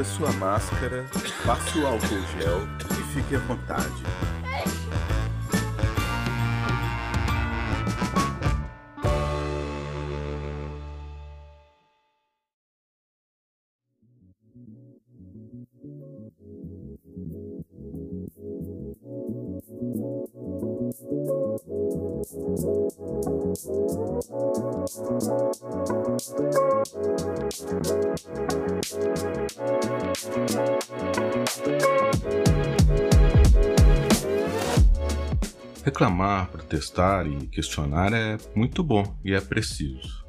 A sua máscara, passe o álcool gel e fique à vontade. Reclamar, protestar e questionar é muito bom e é preciso.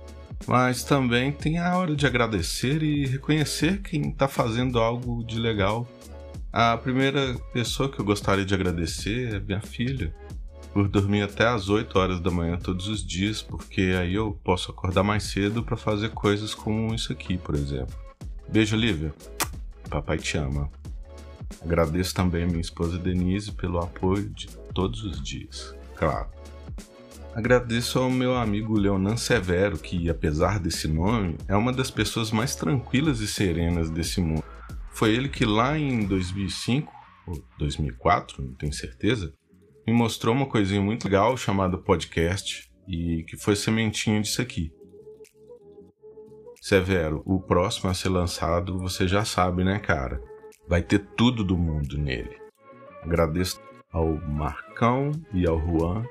Mas também tem a hora de agradecer e reconhecer quem está fazendo algo de legal. A primeira pessoa que eu gostaria de agradecer é minha filha, por dormir até as 8 horas da manhã todos os dias, porque aí eu posso acordar mais cedo para fazer coisas como isso aqui, por exemplo. Beijo, Lívia. Papai te ama. Agradeço também a minha esposa Denise pelo apoio de todos os dias, claro. Agradeço ao meu amigo Leonan Severo, que, apesar desse nome, é uma das pessoas mais tranquilas e serenas desse mundo. Foi ele que lá em 2005 ou 2004, não tenho certeza, me mostrou uma coisinha muito legal chamada podcast e que foi sementinha disso aqui. Severo, o próximo a ser lançado você já sabe, né, cara? Vai ter tudo do mundo nele. Agradeço ao Marcão e ao Juan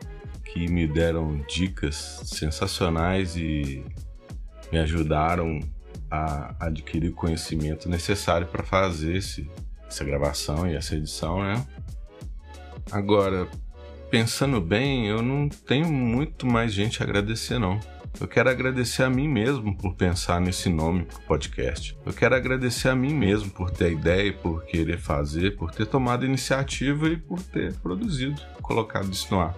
que me deram dicas sensacionais e me ajudaram a adquirir o conhecimento necessário para fazer esse, essa gravação e essa edição, né? Agora, pensando bem, eu não tenho muito mais gente a agradecer, não. Eu quero agradecer a mim mesmo por pensar nesse nome pro podcast. Eu quero agradecer a mim mesmo por ter a ideia, por querer fazer, por ter tomado iniciativa e por ter produzido, colocado isso no ar.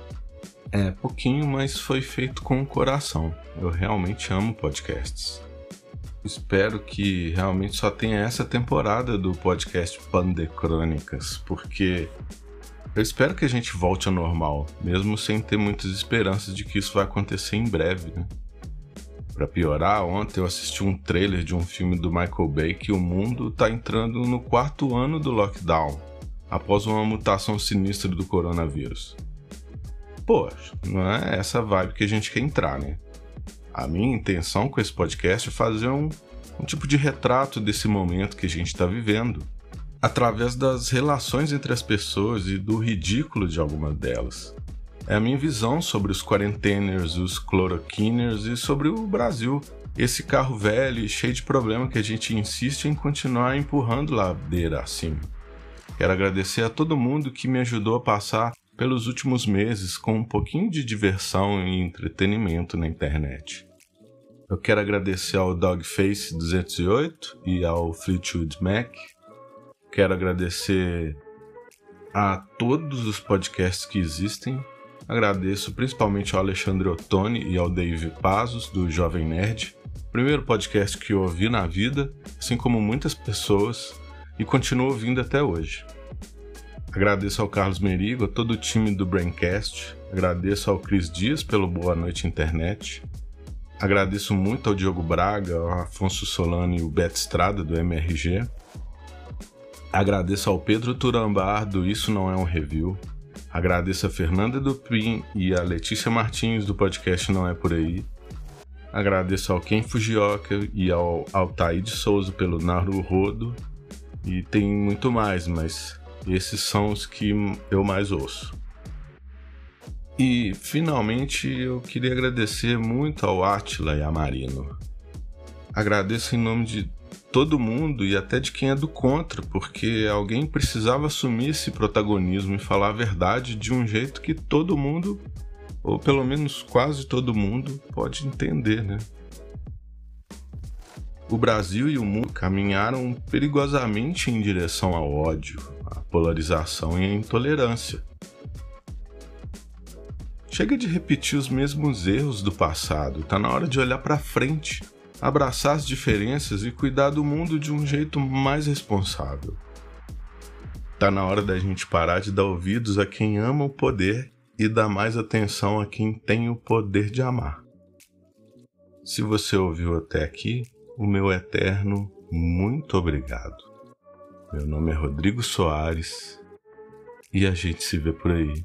É pouquinho, mas foi feito com o coração. Eu realmente amo podcasts. Espero que realmente só tenha essa temporada do podcast Pandecrônicas, porque eu espero que a gente volte ao normal, mesmo sem ter muitas esperanças de que isso vai acontecer em breve, né? Para piorar, ontem eu assisti um trailer de um filme do Michael Bay que o mundo está entrando no quarto ano do lockdown, após uma mutação sinistra do coronavírus. Poxa, não é essa vibe que a gente quer entrar, né? A minha intenção com esse podcast é fazer um, um tipo de retrato desse momento que a gente está vivendo, através das relações entre as pessoas e do ridículo de algumas delas. É a minha visão sobre os quarenteners, os cloroquiners e sobre o Brasil. Esse carro velho e cheio de problema que a gente insiste em continuar empurrando ladeira acima. Quero agradecer a todo mundo que me ajudou a passar pelos últimos meses com um pouquinho de diversão e entretenimento na internet. Eu quero agradecer ao Dogface 208 e ao Fleetwood Mac Quero agradecer a todos os podcasts que existem. Agradeço principalmente ao Alexandre Ottoni e ao Dave Pazos, do Jovem Nerd. Primeiro podcast que eu ouvi na vida, assim como muitas pessoas, e continuo ouvindo até hoje. Agradeço ao Carlos Merigo, a todo o time do Braincast. Agradeço ao Cris Dias pelo Boa Noite Internet. Agradeço muito ao Diogo Braga, ao Afonso Solano e o Beto Estrada do MRG. Agradeço ao Pedro Turambar do Isso Não É um Review. Agradeço a Fernanda Dupin e a Letícia Martins do podcast Não É Por Aí. Agradeço ao Ken Fujioka e ao Altair de Souza pelo Naru Rodo. E tem muito mais, mas esses são os que eu mais ouço. E finalmente eu queria agradecer muito ao Atila e a Marino. Agradeço em nome de todo mundo e até de quem é do contra, porque alguém precisava assumir esse protagonismo e falar a verdade de um jeito que todo mundo, ou pelo menos quase todo mundo, pode entender, né? O Brasil e o mundo caminharam perigosamente em direção ao ódio, à polarização e à intolerância. Chega de repetir os mesmos erros do passado, tá na hora de olhar para frente abraçar as diferenças e cuidar do mundo de um jeito mais responsável. Tá na hora da gente parar de dar ouvidos a quem ama o poder e dar mais atenção a quem tem o poder de amar. Se você ouviu até aqui, o meu eterno muito obrigado. Meu nome é Rodrigo Soares e a gente se vê por aí.